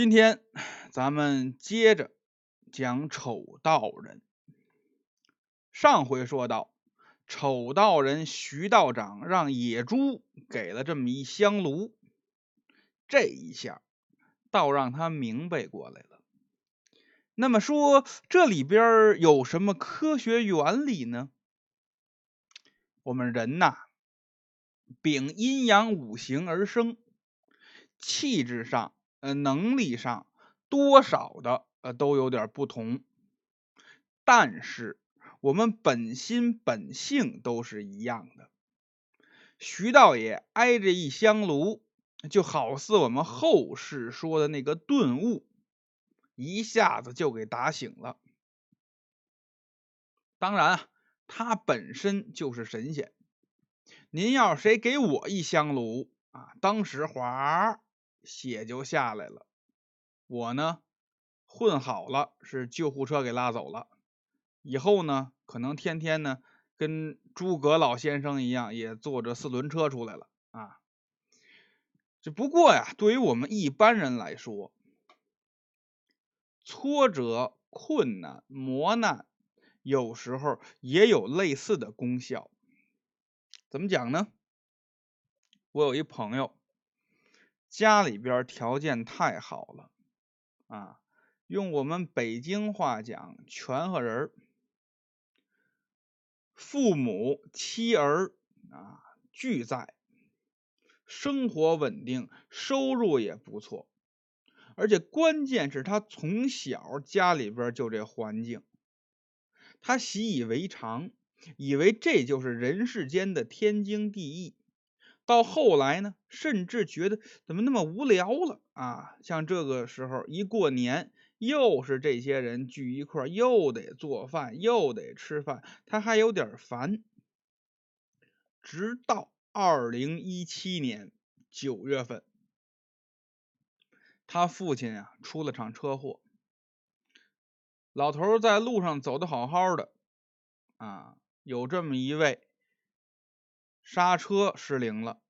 今天咱们接着讲丑道人。上回说到，丑道人徐道长让野猪给了这么一香炉，这一下倒让他明白过来了。那么说，这里边有什么科学原理呢？我们人呐，秉阴阳五行而生，气质上、呃能力上多少的呃都有点不同，但是我们本心本性都是一样的。徐道爷挨着一香炉，就好似我们后世说的那个顿悟，一下子就给打醒了。当然啊。他本身就是神仙，您要谁给我一香炉啊，当时哗血就下来了。我呢混好了，是救护车给拉走了。以后呢，可能天天呢跟诸葛老先生一样，也坐着四轮车出来了啊。只不过呀，对于我们一般人来说，挫折、困难、磨难。有时候也有类似的功效，怎么讲呢？我有一朋友，家里边条件太好了啊，用我们北京话讲，全和人儿，父母妻儿啊俱在，生活稳定，收入也不错，而且关键是他从小家里边就这环境。他习以为常，以为这就是人世间的天经地义。到后来呢，甚至觉得怎么那么无聊了啊！像这个时候一过年，又是这些人聚一块，又得做饭，又得吃饭，他还有点烦。直到二零一七年九月份，他父亲啊出了场车祸。老头在路上走的好好的，啊，有这么一位，刹车失灵了，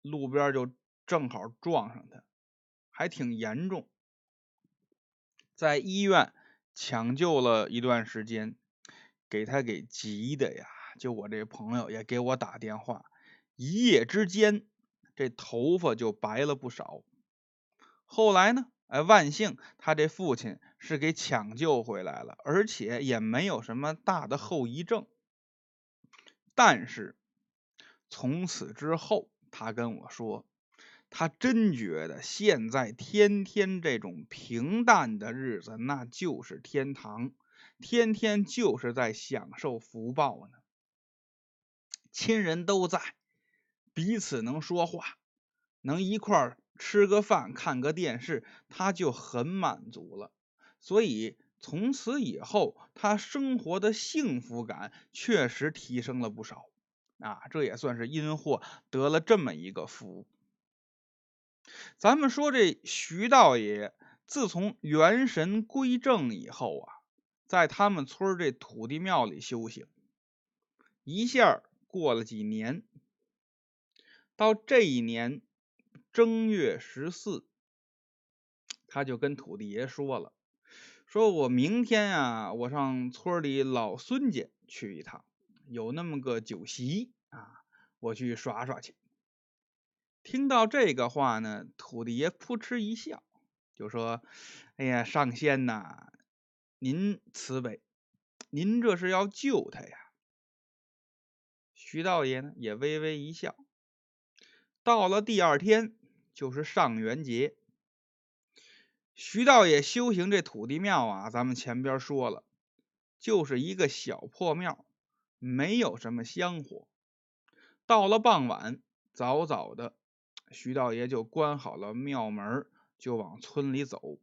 路边就正好撞上他，还挺严重，在医院抢救了一段时间，给他给急的呀，就我这朋友也给我打电话，一夜之间这头发就白了不少，后来呢？哎，万幸他这父亲是给抢救回来了，而且也没有什么大的后遗症。但是从此之后，他跟我说，他真觉得现在天天这种平淡的日子，那就是天堂，天天就是在享受福报呢。亲人都在，彼此能说话，能一块儿。吃个饭，看个电视，他就很满足了。所以从此以后，他生活的幸福感确实提升了不少。啊，这也算是因祸得了这么一个福。咱们说这徐道爷，自从元神归正以后啊，在他们村这土地庙里修行，一下过了几年，到这一年。正月十四，他就跟土地爷说了：“说我明天啊，我上村里老孙家去一趟，有那么个酒席啊，我去耍耍去。”听到这个话呢，土地爷扑哧一笑，就说：“哎呀，上仙呐，您慈悲，您这是要救他呀。”徐道爷呢，也微微一笑。到了第二天。就是上元节，徐道爷修行这土地庙啊，咱们前边说了，就是一个小破庙，没有什么香火。到了傍晚，早早的，徐道爷就关好了庙门，就往村里走。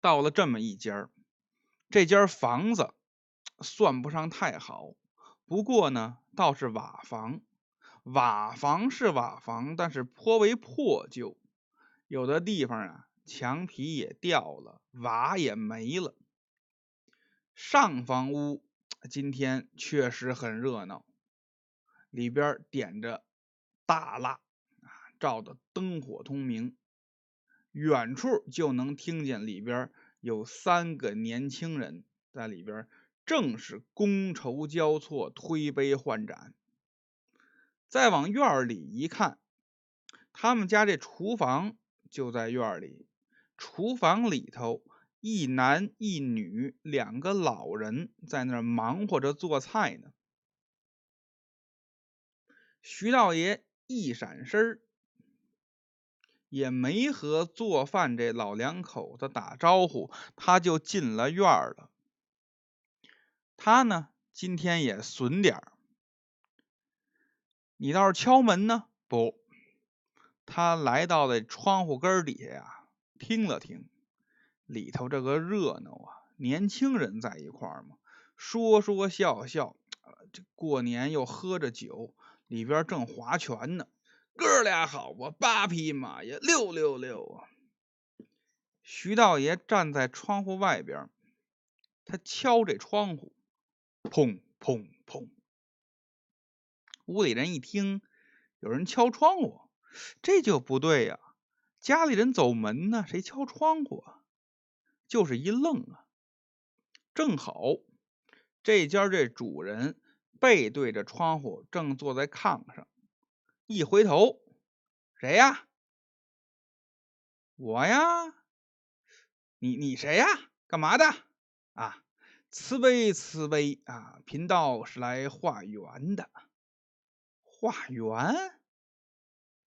到了这么一间这间房子算不上太好，不过呢，倒是瓦房。瓦房是瓦房，但是颇为破旧，有的地方啊，墙皮也掉了，瓦也没了。上房屋今天确实很热闹，里边点着大蜡啊，照的灯火通明。远处就能听见里边有三个年轻人在里边，正是觥筹交错、推杯换盏。再往院里一看，他们家这厨房就在院里，厨房里头一男一女两个老人在那儿忙活着做菜呢。徐道爷一闪身儿。也没和做饭这老两口子打招呼，他就进了院了。他呢，今天也损点儿。你倒是敲门呢？不，他来到了窗户根底下呀，听了听，里头这个热闹啊，年轻人在一块儿嘛，说说笑笑，这过年又喝着酒，里边正划拳呢。哥俩好啊，八匹马呀，六六六啊！徐道爷站在窗户外边，他敲这窗户，砰砰砰。屋里人一听有人敲窗户，这就不对呀，家里人走门呢，谁敲窗户啊？就是一愣啊，正好这家这主人背对着窗户，正坐在炕上。一回头，谁呀？我呀。你你谁呀？干嘛的？啊，慈悲慈悲啊！贫道是来化缘的。化缘？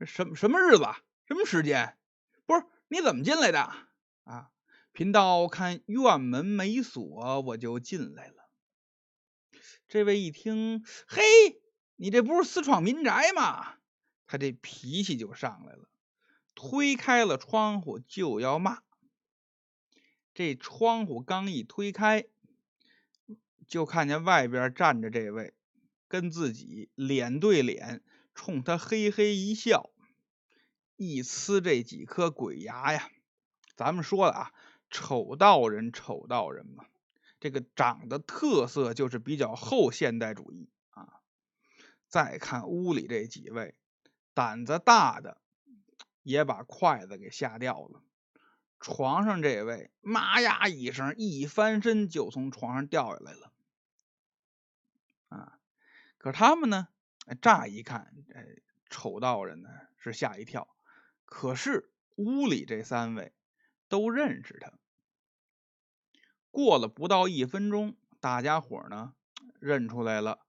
什么什么日子？什么时间？不是你怎么进来的？啊，贫道看院门没锁，我就进来了。这位一听，嘿，你这不是私闯民宅吗？他这脾气就上来了，推开了窗户就要骂。这窗户刚一推开，就看见外边站着这位，跟自己脸对脸，冲他嘿嘿一笑，一呲这几颗鬼牙呀！咱们说了啊，丑道人，丑道人嘛，这个长的特色就是比较后现代主义啊。再看屋里这几位。胆子大的也把筷子给吓掉了。床上这位，妈呀一声，一翻身就从床上掉下来了。啊！可他们呢？乍一看，哎，丑道人呢是吓一跳。可是屋里这三位都认识他。过了不到一分钟，大家伙呢认出来了。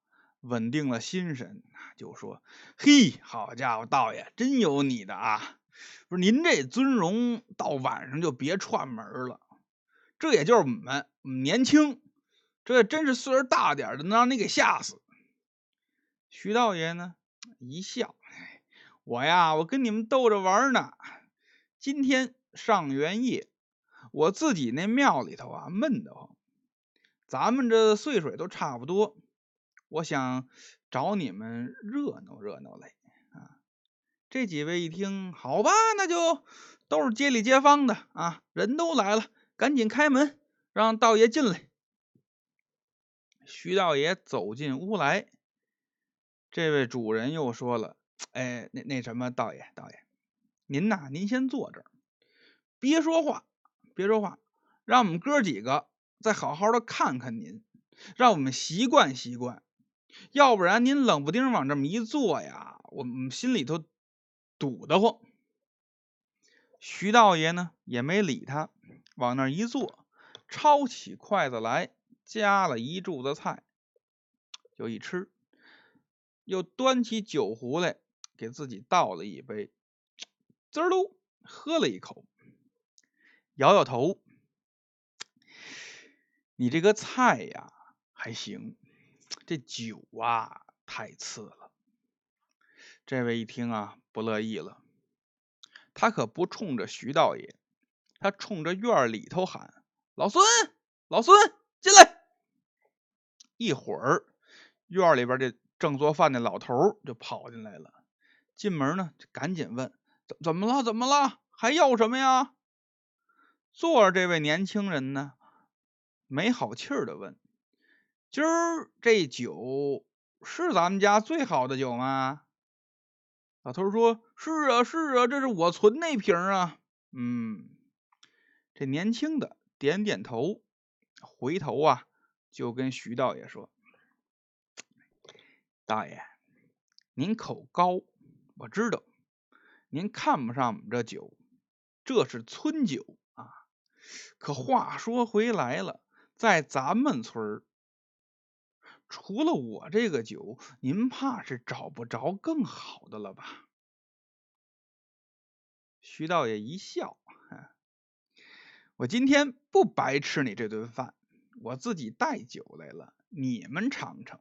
稳定了心神，就说：“嘿，好家伙，道爷真有你的啊！不是您这尊容，到晚上就别串门了。这也就是我们年轻，这真是岁数大点的，能让你给吓死。”徐道爷呢一笑：“我呀，我跟你们逗着玩呢。今天上元夜，我自己那庙里头啊闷得慌，咱们这岁数都差不多。”我想找你们热闹热闹来啊！这几位一听，好吧，那就都是街里街坊的啊，人都来了，赶紧开门，让道爷进来。徐道爷走进屋来，这位主人又说了：“哎，那那什么，道爷，道爷，您呐，您先坐这儿，别说话，别说话，让我们哥几个再好好的看看您，让我们习惯习惯。”要不然您冷不丁往这么一坐呀，我们心里头堵得慌。徐道爷呢也没理他，往那一坐，抄起筷子来夹了一柱子菜，就一吃，又端起酒壶来给自己倒了一杯，滋噜喝了一口，摇摇头：“你这个菜呀还行。”这酒啊，太次了。这位一听啊，不乐意了。他可不冲着徐道爷，他冲着院里头喊：“老孙，老孙，进来！”一会儿，院里边这正做饭的老头就跑进来了。进门呢就，赶紧问：“怎怎么了？怎么了？还要什么呀？”坐着这位年轻人呢，没好气儿的问。今儿这酒是咱们家最好的酒吗？老头说：“是啊，是啊，这是我存那瓶啊。”嗯，这年轻的点点头，回头啊就跟徐道爷说：“大爷，您口高，我知道，您看不上我们这酒，这是村酒。可话说回来了，在咱们村儿。”除了我这个酒，您怕是找不着更好的了吧？徐道爷一笑，我今天不白吃你这顿饭，我自己带酒来了，你们尝尝。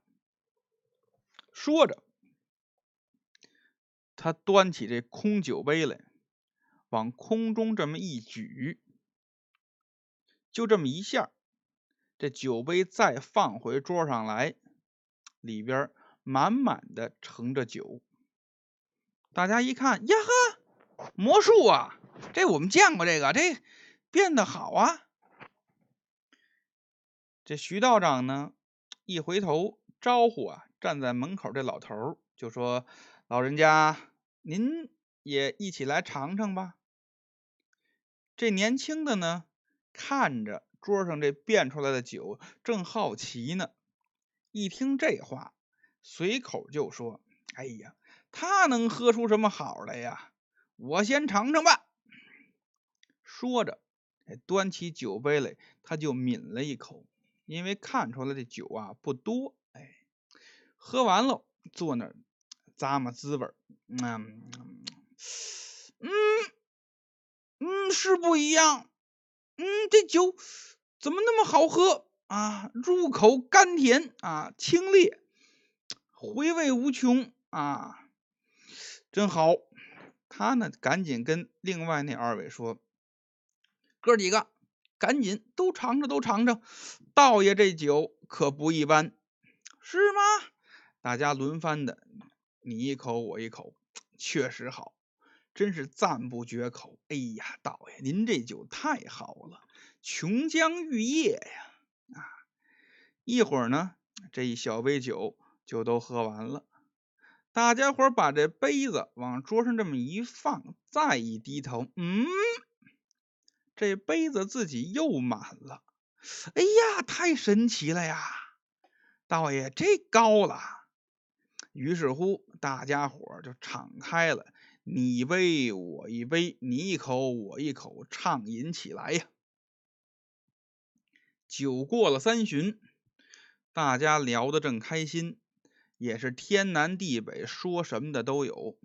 说着，他端起这空酒杯来，往空中这么一举，就这么一下。这酒杯再放回桌上来，里边满满的盛着酒。大家一看，呀呵，魔术啊！这我们见过，这个这变得好啊！这徐道长呢，一回头招呼啊，站在门口这老头就说：“老人家，您也一起来尝尝吧。”这年轻的呢，看着。桌上这变出来的酒正好奇呢，一听这话，随口就说：“哎呀，他能喝出什么好来呀？我先尝尝吧。”说着，端起酒杯来，他就抿了一口，因为看出来的酒啊不多，哎，喝完了，坐那儿咂摸滋味嗯嗯嗯，是不一样，嗯，这酒。怎么那么好喝啊？入口甘甜啊，清冽，回味无穷啊，真好。他呢，赶紧跟另外那二位说：“哥几个，赶紧都尝尝，都尝尝，道爷这酒可不一般，是吗？”大家轮番的，你一口我一口，确实好，真是赞不绝口。哎呀，道爷，您这酒太好了。琼浆玉液呀，啊！一会儿呢，这一小杯酒就都喝完了。大家伙把这杯子往桌上这么一放，再一低头，嗯，这杯子自己又满了。哎呀，太神奇了呀！道爷，这高了。于是乎，大家伙就敞开了，你一杯我一杯，你一口我一口，畅饮起来呀。酒过了三巡，大家聊得正开心，也是天南地北，说什么的都有。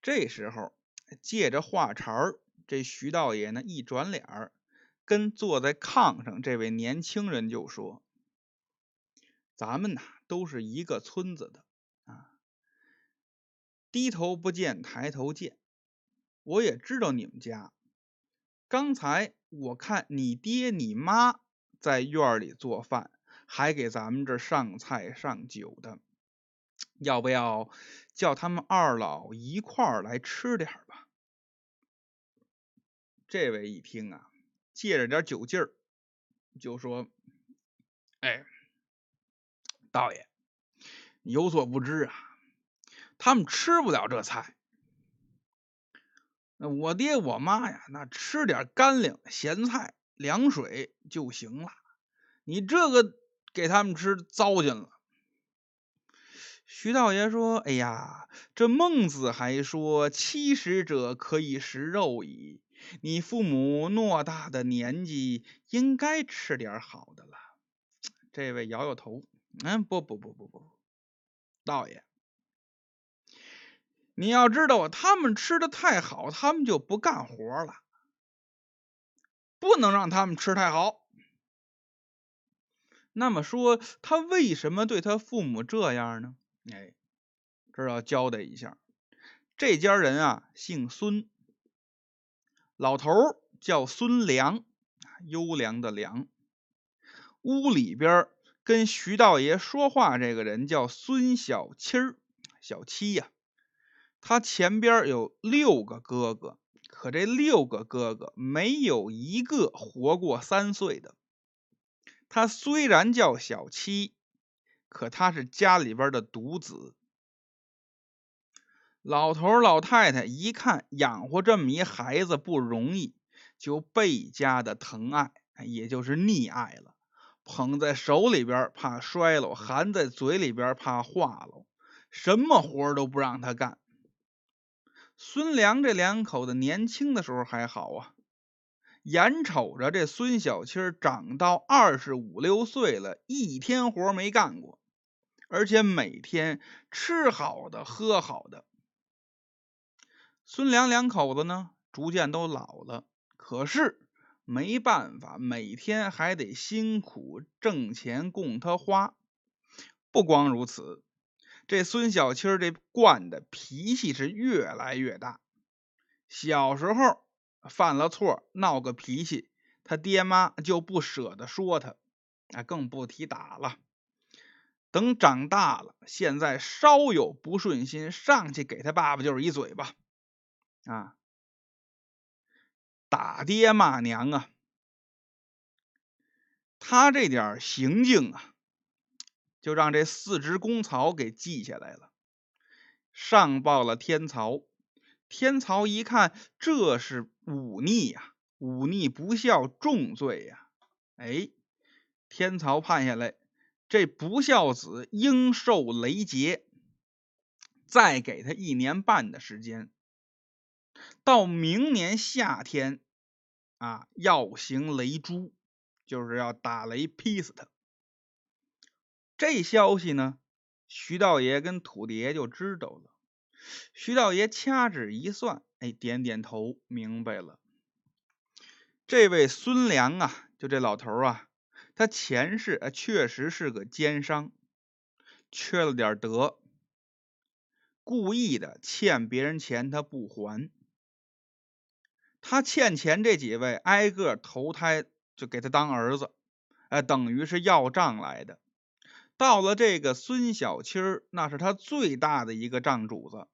这时候，借着话茬儿，这徐道爷呢一转脸儿，跟坐在炕上这位年轻人就说：“咱们呐都是一个村子的，低头不见抬头见，我也知道你们家。刚才我看你爹你妈。”在院里做饭，还给咱们这上菜上酒的，要不要叫他们二老一块儿来吃点吧？这位一听啊，借着点酒劲儿，就说：“哎，道爷，你有所不知啊，他们吃不了这菜。那我爹我妈呀，那吃点干粮咸菜。”凉水就行了，你这个给他们吃糟践了。徐道爷说：“哎呀，这孟子还说七十者可以食肉矣。你父母偌大的年纪，应该吃点好的了。”这位摇摇头：“嗯，不不不不不，道爷，你要知道，他们吃的太好，他们就不干活了。”不能让他们吃太好。那么说，他为什么对他父母这样呢？哎，这要交代一下，这家人啊，姓孙，老头叫孙良，优良的良。屋里边跟徐道爷说话这个人叫孙小七儿，小七呀。他前边有六个哥哥。可这六个哥哥没有一个活过三岁的。他虽然叫小七，可他是家里边的独子。老头老太太一看养活这么一孩子不容易，就倍加的疼爱，也就是溺爱了。捧在手里边怕摔了，含在嘴里边怕化了，什么活都不让他干。孙良这两口子年轻的时候还好啊，眼瞅着这孙小七长到二十五六岁了，一天活没干过，而且每天吃好的喝好的。孙良两口子呢，逐渐都老了，可是没办法，每天还得辛苦挣钱供他花。不光如此，这孙小七这惯的脾气是越来越大。小时候犯了错，闹个脾气，他爹妈就不舍得说他，啊，更不提打了。等长大了，现在稍有不顺心，上去给他爸爸就是一嘴巴。啊，打爹骂娘啊！他这点行径啊，就让这四只公曹给记下来了，上报了天曹。天曹一看，这是忤逆呀，忤逆不孝，重罪呀！哎，天曹判下来，这不孝子应受雷劫，再给他一年半的时间。到明年夏天，啊，要行雷诛，就是要打雷劈死他。这消息呢，徐道爷跟土地爷就知道了。徐道爷掐指一算，哎，点点头，明白了。这位孙良啊，就这老头啊，他前世啊确实是个奸商，缺了点德，故意的欠别人钱他不还。他欠钱这几位挨个投胎，就给他当儿子，哎，等于是要账来的。到了这个孙小七儿，那是他最大的一个账主子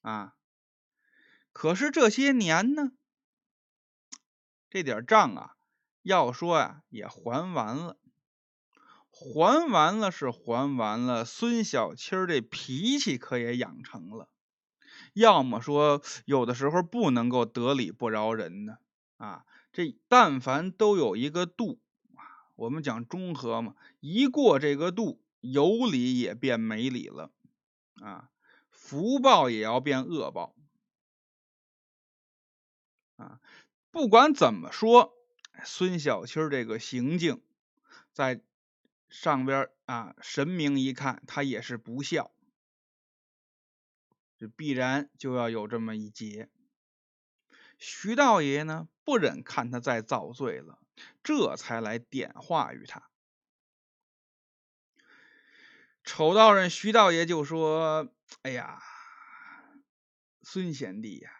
啊。可是这些年呢，这点账啊，要说呀，也还完了。还完了是还完了，孙小七儿这脾气可也养成了。要么说有的时候不能够得理不饶人呢，啊，这但凡都有一个度，我们讲中和嘛，一过这个度，有理也变没理了，啊，福报也要变恶报，啊，不管怎么说，孙小七这个行径，在上边啊，神明一看他也是不孝。这必然就要有这么一劫。徐道爷呢，不忍看他再造罪了，这才来点化于他。丑道人徐道爷就说：“哎呀，孙贤弟呀，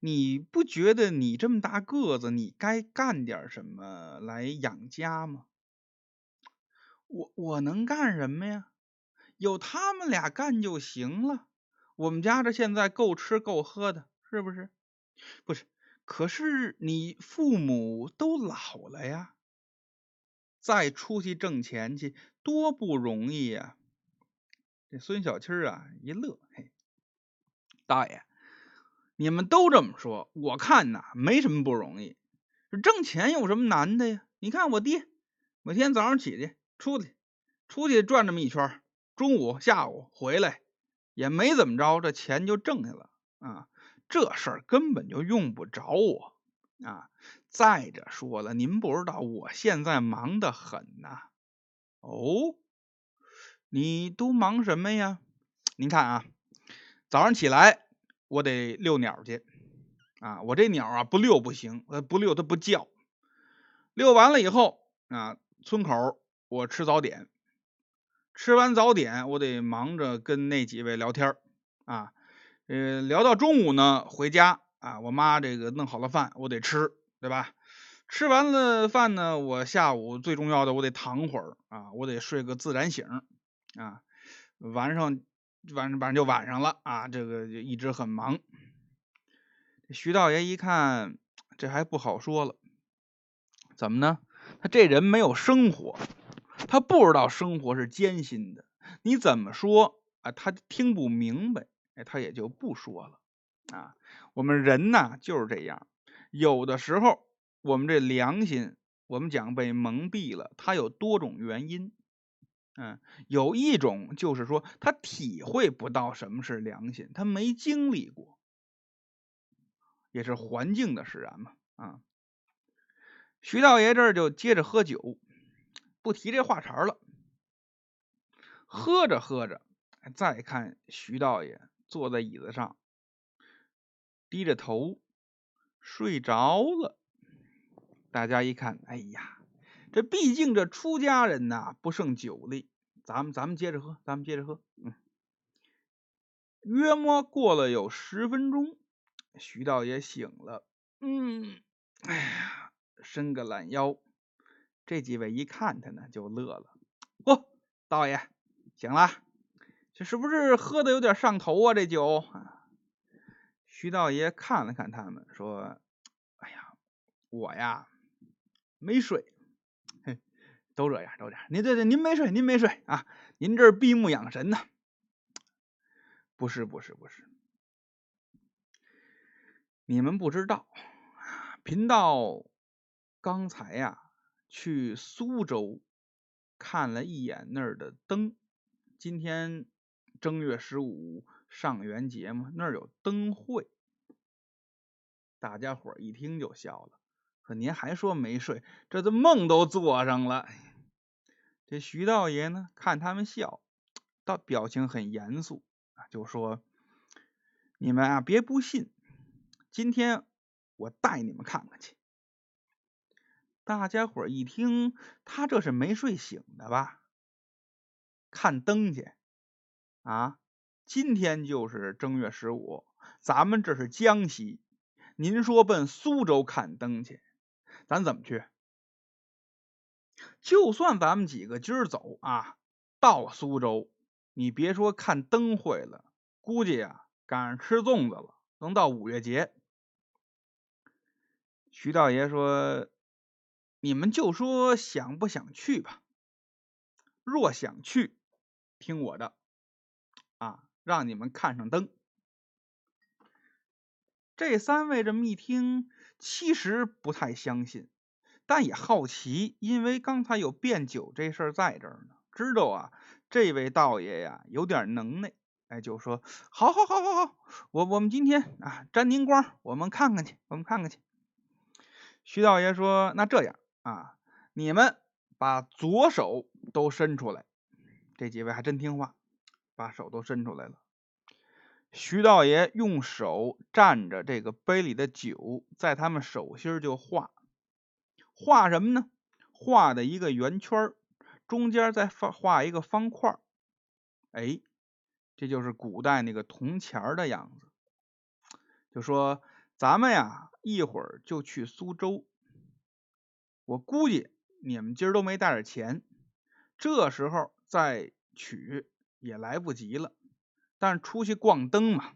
你不觉得你这么大个子，你该干点什么来养家吗？我我能干什么呀？有他们俩干就行了。”我们家这现在够吃够喝的，是不是？不是，可是你父母都老了呀，再出去挣钱去多不容易呀！这孙小七啊一乐，嘿，大爷，你们都这么说，我看呐没什么不容易，挣钱有什么难的呀？你看我爹，每天早上起去出去，出去转这么一圈，中午下午回来。也没怎么着，这钱就挣下了啊！这事儿根本就用不着我啊！再者说了，您不知道我现在忙得很呐。哦，你都忙什么呀？您看啊，早上起来我得遛鸟去啊！我这鸟啊不遛不行，呃不遛它不叫。遛完了以后啊，村口我吃早点。吃完早点，我得忙着跟那几位聊天啊，呃，聊到中午呢，回家啊，我妈这个弄好了饭，我得吃，对吧？吃完了饭呢，我下午最重要的，我得躺会儿啊，我得睡个自然醒啊。晚上晚上晚上就晚上了啊，这个就一直很忙。徐道爷一看，这还不好说了，怎么呢？他这人没有生活。他不知道生活是艰辛的，你怎么说啊，他听不明白，哎，他也就不说了啊。我们人呐就是这样，有的时候我们这良心，我们讲被蒙蔽了，它有多种原因。嗯，有一种就是说他体会不到什么是良心，他没经历过，也是环境的使然嘛。啊，徐道爷这儿就接着喝酒，不提这话茬了。喝着喝着，再看徐道爷坐在椅子上，低着头睡着了。大家一看，哎呀！这毕竟这出家人呐，不胜酒力。咱们咱们接着喝，咱们接着喝。嗯，约摸过了有十分钟，徐道爷醒了。嗯，哎呀，伸个懒腰。这几位一看他呢，就乐了。嚯，道爷醒了，这是不是喝的有点上头啊？这酒。徐道爷看了看他们，说：“哎呀，我呀，没睡。”都这样，都这样。您对对，您没睡，您没睡啊？您这闭目养神呢？不是，不是，不是。你们不知道，贫道刚才呀去苏州看了一眼那儿的灯。今天正月十五上元节嘛，那儿有灯会。大家伙一听就笑了。可您还说没睡，这都梦都做上了。这徐道爷呢，看他们笑，倒表情很严肃啊，就说：“你们啊，别不信，今天我带你们看看去。”大家伙一听，他这是没睡醒的吧？看灯去啊！今天就是正月十五，咱们这是江西，您说奔苏州看灯去？咱怎么去？就算咱们几个今儿走啊，到苏州，你别说看灯会了，估计啊赶上吃粽子了，能到五月节。徐道爷说：“你们就说想不想去吧。若想去，听我的啊，让你们看上灯。”这三位这么一听，其实不太相信。但也好奇，因为刚才有变酒这事儿在这儿呢，知道啊，这位道爷呀有点能耐，哎，就说好，好，好，好，好，我我们今天啊沾您光，我们看看去，我们看看去。徐道爷说：“那这样啊，你们把左手都伸出来。”这几位还真听话，把手都伸出来了。徐道爷用手蘸着这个杯里的酒，在他们手心就画。画什么呢？画的一个圆圈中间再画画一个方块哎，这就是古代那个铜钱的样子。就说咱们呀，一会儿就去苏州。我估计你们今儿都没带点钱，这时候再取也来不及了。但出去逛灯嘛，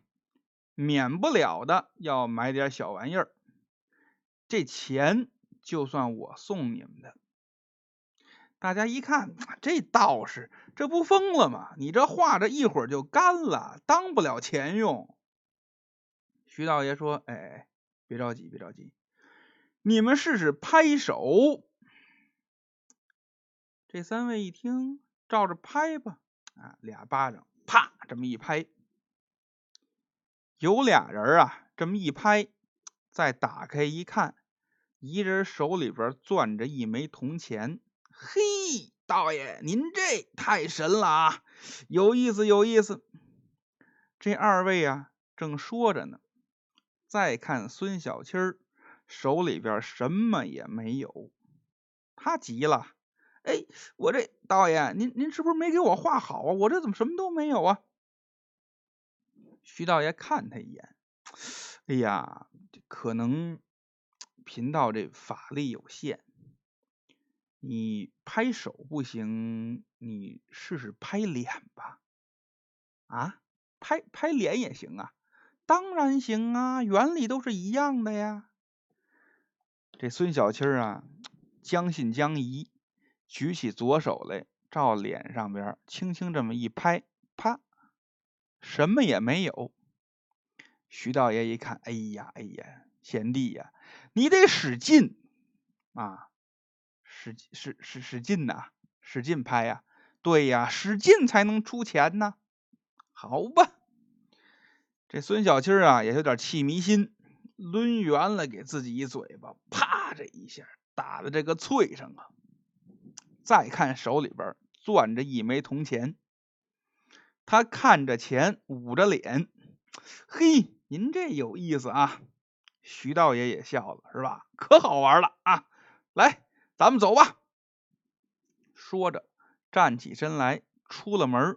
免不了的要买点小玩意儿。这钱。就算我送你们的，大家一看，这道士这不疯了吗？你这画着一会儿就干了，当不了钱用。徐道爷说：“哎，别着急，别着急，你们试试拍手。”这三位一听，照着拍吧。啊，俩巴掌，啪，这么一拍，有俩人啊，这么一拍，再打开一看。一人手里边攥着一枚铜钱，嘿，道爷，您这太神了啊！有意思，有意思。这二位啊，正说着呢，再看孙小七儿手里边什么也没有，他急了，哎，我这道爷，您您是不是没给我画好啊？我这怎么什么都没有啊？徐道爷看他一眼，哎呀，可能。贫道这法力有限，你拍手不行，你试试拍脸吧。啊，拍拍脸也行啊，当然行啊，原理都是一样的呀。这孙小七啊，将信将疑，举起左手来，照脸上边轻轻这么一拍，啪，什么也没有。徐道爷一看，哎呀，哎呀，贤弟呀，你得使劲啊，使使使使劲呐，使劲拍呀，对呀，使劲才能出钱呢。好吧，这孙小七啊，也有点气迷心，抡圆了给自己一嘴巴，啪，这一下打的这个脆声啊。再看手里边攥着一枚铜钱，他看着钱，捂着脸，嘿。您这有意思啊，徐道爷也笑了，是吧？可好玩了啊！来，咱们走吧。说着，站起身来，出了门，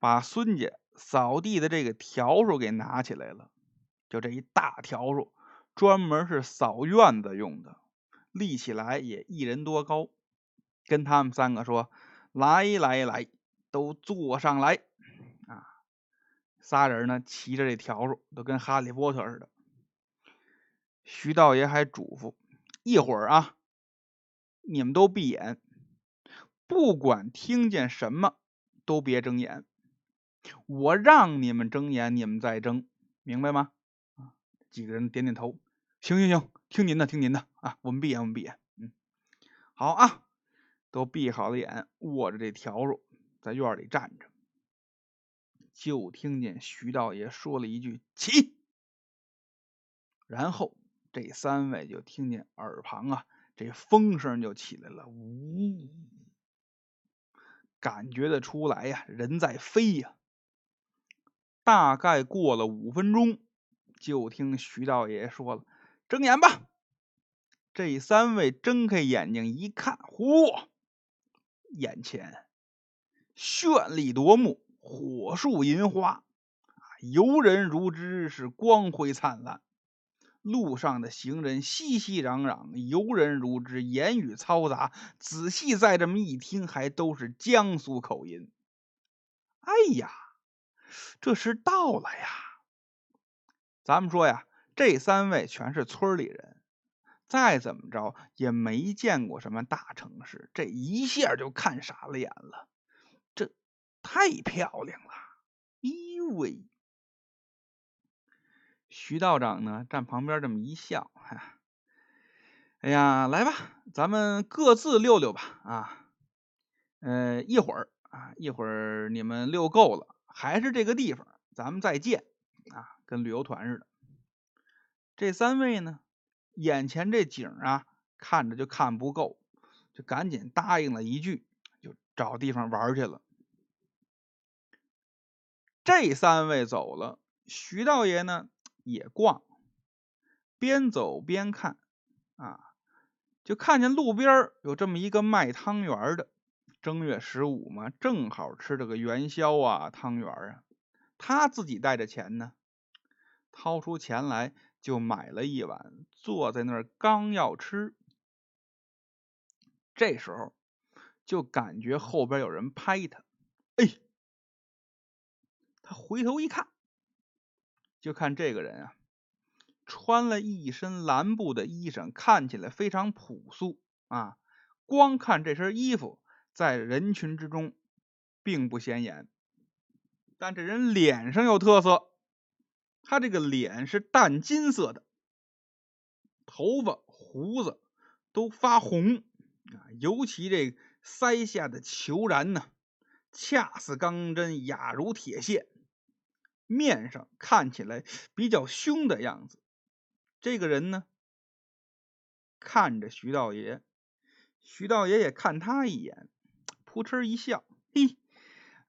把孙家扫地的这个笤帚给拿起来了。就这一大笤帚，专门是扫院子用的，立起来也一人多高。跟他们三个说：“来来来，都坐上来啊。”仨人呢，骑着这笤帚，都跟哈利波特似的。徐道爷还嘱咐：“一会儿啊，你们都闭眼，不管听见什么，都别睁眼。我让你们睁眼，你们再睁，明白吗？”啊，几个人点点头：“行行行，听您的，听您的啊，我们闭眼，我们闭眼。”嗯，好啊，都闭好了眼，握着这笤帚，在院里站着。就听见徐道爷说了一句“起”，然后这三位就听见耳旁啊，这风声就起来了，呜，感觉得出来呀，人在飞呀。大概过了五分钟，就听徐道爷说了：“睁眼吧。”这三位睁开眼睛一看，嚯，眼前绚丽夺目。火树银花，游人如织，是光辉灿烂。路上的行人熙熙攘攘，游人如织，言语嘈杂。仔细再这么一听，还都是江苏口音。哎呀，这是到了呀！咱们说呀，这三位全是村里人，再怎么着也没见过什么大城市，这一下就看傻了眼了。这太漂亮了，咦喂！徐道长呢，站旁边这么一笑，哈，哎呀，来吧，咱们各自溜溜吧，啊，呃，一会儿啊，一会儿你们溜够了，还是这个地方，咱们再见，啊，跟旅游团似的。这三位呢，眼前这景啊，看着就看不够，就赶紧答应了一句，就找地方玩去了。这三位走了，徐道爷呢也逛，边走边看，啊，就看见路边有这么一个卖汤圆的。正月十五嘛，正好吃这个元宵啊，汤圆啊。他自己带着钱呢，掏出钱来就买了一碗，坐在那儿刚要吃，这时候就感觉后边有人拍他，哎。他回头一看，就看这个人啊，穿了一身蓝布的衣裳，看起来非常朴素啊。光看这身衣服，在人群之中并不显眼，但这人脸上有特色，他这个脸是淡金色的，头发胡子都发红啊，尤其这腮下的虬髯呢，恰似钢针，雅如铁线。面上看起来比较凶的样子，这个人呢，看着徐道爷，徐道爷也看他一眼，扑哧一笑，嘿，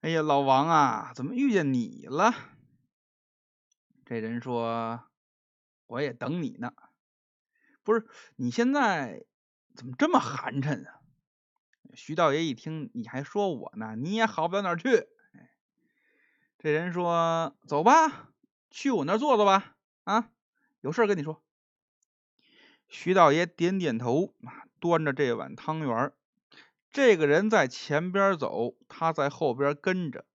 哎呀，老王啊，怎么遇见你了？这人说：“我也等你呢。”不是，你现在怎么这么寒碜啊？徐道爷一听，你还说我呢，你也好不到哪去。这人说：“走吧，去我那儿坐坐吧。啊，有事跟你说。”徐道爷点点头，端着这碗汤圆这个人在前边走，他在后边跟着。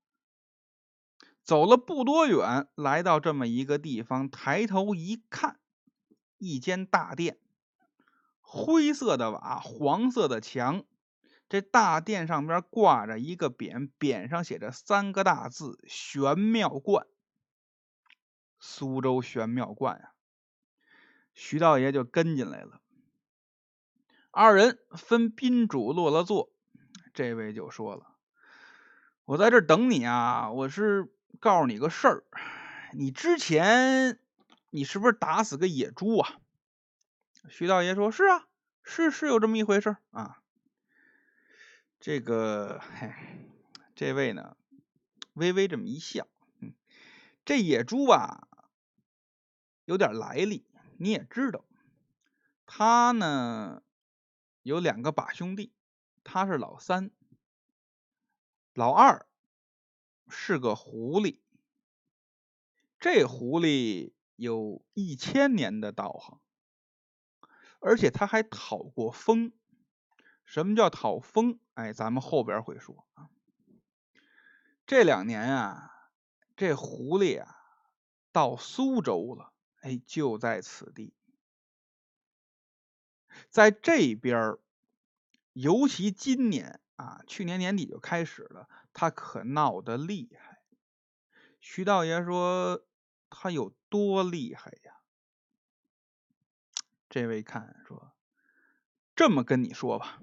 走了不多远，来到这么一个地方，抬头一看，一间大殿，灰色的瓦，黄色的墙，这大殿上边挂着一个匾，匾上写着三个大字“玄妙观”。苏州玄妙观啊，徐道爷就跟进来了。二人分宾主落了座，这位就说了：“我在这等你啊，我是告诉你个事儿。你之前你是不是打死个野猪啊？”徐道爷说：“是啊，是是有这么一回事啊。”这个，嗨，这位呢，微微这么一笑，嗯，这野猪吧，有点来历，你也知道，他呢有两个把兄弟，他是老三，老二是个狐狸，这狐狸有一千年的道行，而且他还讨过风。什么叫讨风？哎，咱们后边会说。这两年啊，这狐狸啊到苏州了，哎，就在此地，在这边尤其今年啊，去年年底就开始了，他可闹得厉害。徐道爷说他有多厉害呀？这位看说。这么跟你说吧，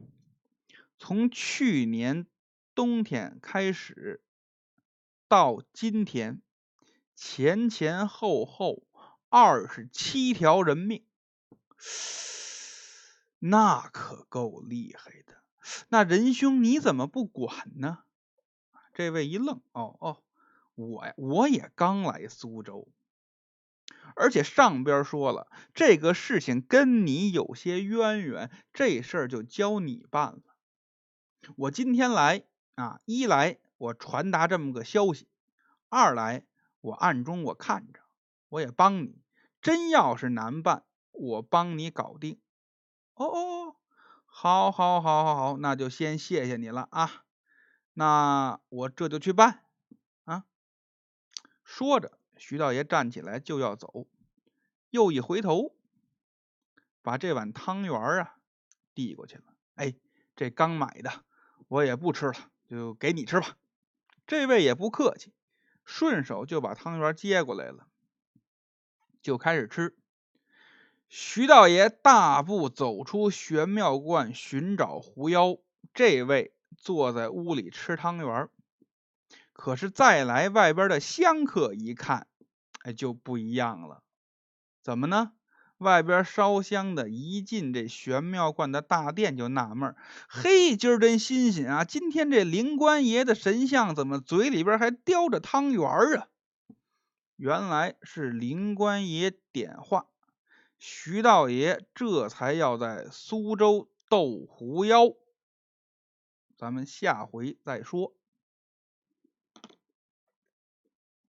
从去年冬天开始到今天，前前后后二十七条人命，那可够厉害的。那仁兄你怎么不管呢？这位一愣，哦哦，我呀，我也刚来苏州。而且上边说了，这个事情跟你有些渊源，这事儿就交你办了。我今天来啊，一来我传达这么个消息，二来我暗中我看着，我也帮你。真要是难办，我帮你搞定。哦哦，好，好，好，好，好，那就先谢谢你了啊。那我这就去办啊。说着。徐道爷站起来就要走，又一回头，把这碗汤圆啊递过去了。哎，这刚买的，我也不吃了，就给你吃吧。这位也不客气，顺手就把汤圆接过来了，就开始吃。徐道爷大步走出玄妙观，寻找狐妖。这位坐在屋里吃汤圆，可是再来外边的香客一看。哎，就不一样了，怎么呢？外边烧香的，一进这玄妙观的大殿就纳闷嘿，今儿真新鲜啊！今天这灵官爷的神像怎么嘴里边还叼着汤圆啊？原来是灵官爷点化，徐道爷这才要在苏州斗狐妖。咱们下回再说。